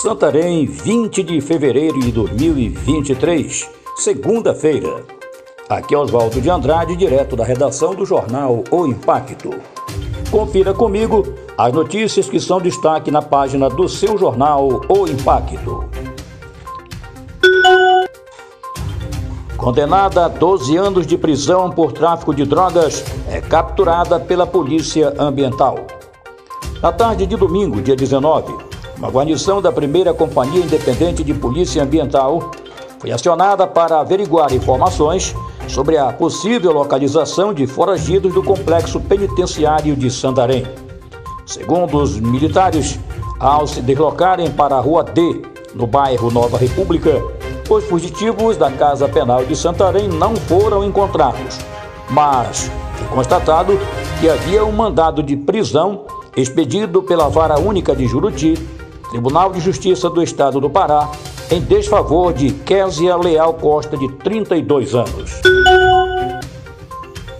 Santarém, 20 de fevereiro de 2023, segunda-feira. Aqui é Oswaldo de Andrade, direto da redação do jornal O Impacto. Confira comigo as notícias que são destaque na página do seu jornal O Impacto. Condenada a 12 anos de prisão por tráfico de drogas, é capturada pela Polícia Ambiental. Na tarde de domingo, dia 19, uma guarnição da primeira Companhia Independente de Polícia Ambiental foi acionada para averiguar informações sobre a possível localização de foragidos do complexo penitenciário de Santarém. Segundo os militares, ao se deslocarem para a Rua D, no bairro Nova República, os fugitivos da Casa Penal de Santarém não foram encontrados, mas foi constatado que havia um mandado de prisão expedido pela Vara Única de Juruti Tribunal de Justiça do Estado do Pará, em desfavor de Késia Leal Costa, de 32 anos.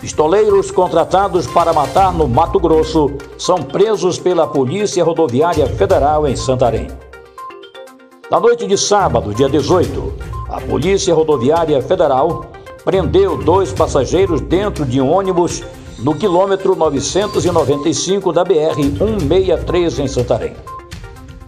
Pistoleiros contratados para matar no Mato Grosso são presos pela Polícia Rodoviária Federal em Santarém. Na noite de sábado, dia 18, a Polícia Rodoviária Federal prendeu dois passageiros dentro de um ônibus no quilômetro 995 da BR-163 em Santarém.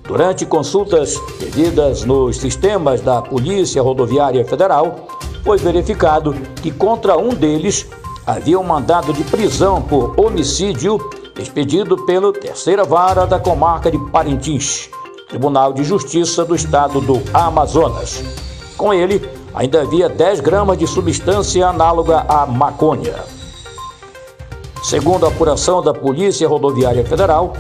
Durante consultas pedidas nos sistemas da Polícia Rodoviária Federal, foi verificado que contra um deles havia um mandado de prisão por homicídio expedido pela terceira vara da comarca de Parintins, Tribunal de Justiça do Estado do Amazonas. Com ele, ainda havia 10 gramas de substância análoga à maconha. Segundo a apuração da Polícia Rodoviária Federal,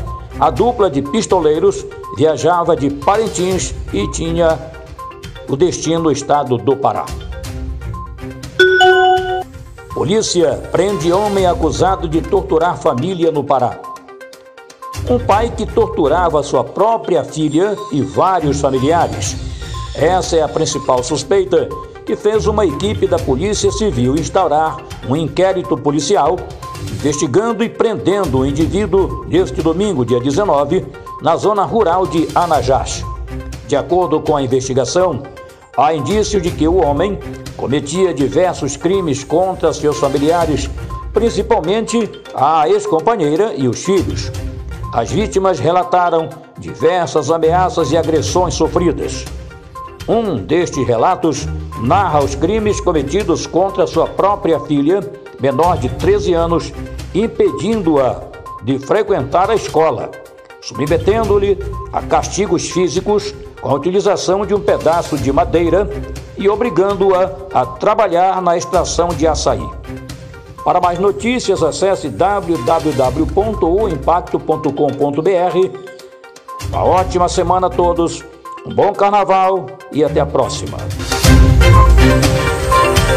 a dupla de pistoleiros viajava de Parintins e tinha o destino do estado do Pará. Polícia prende homem acusado de torturar família no Pará. Um pai que torturava sua própria filha e vários familiares. Essa é a principal suspeita que fez uma equipe da Polícia Civil instaurar um inquérito policial investigando e prendendo o indivíduo neste domingo, dia 19, na zona rural de Anajás. De acordo com a investigação, há indício de que o homem cometia diversos crimes contra seus familiares, principalmente a ex-companheira e os filhos. As vítimas relataram diversas ameaças e agressões sofridas. Um destes relatos narra os crimes cometidos contra sua própria filha menor de 13 anos, impedindo-a de frequentar a escola, submetendo-lhe a castigos físicos com a utilização de um pedaço de madeira e obrigando-a a trabalhar na extração de açaí. Para mais notícias, acesse www.oimpacto.com.br. Uma ótima semana a todos, um bom carnaval e até a próxima.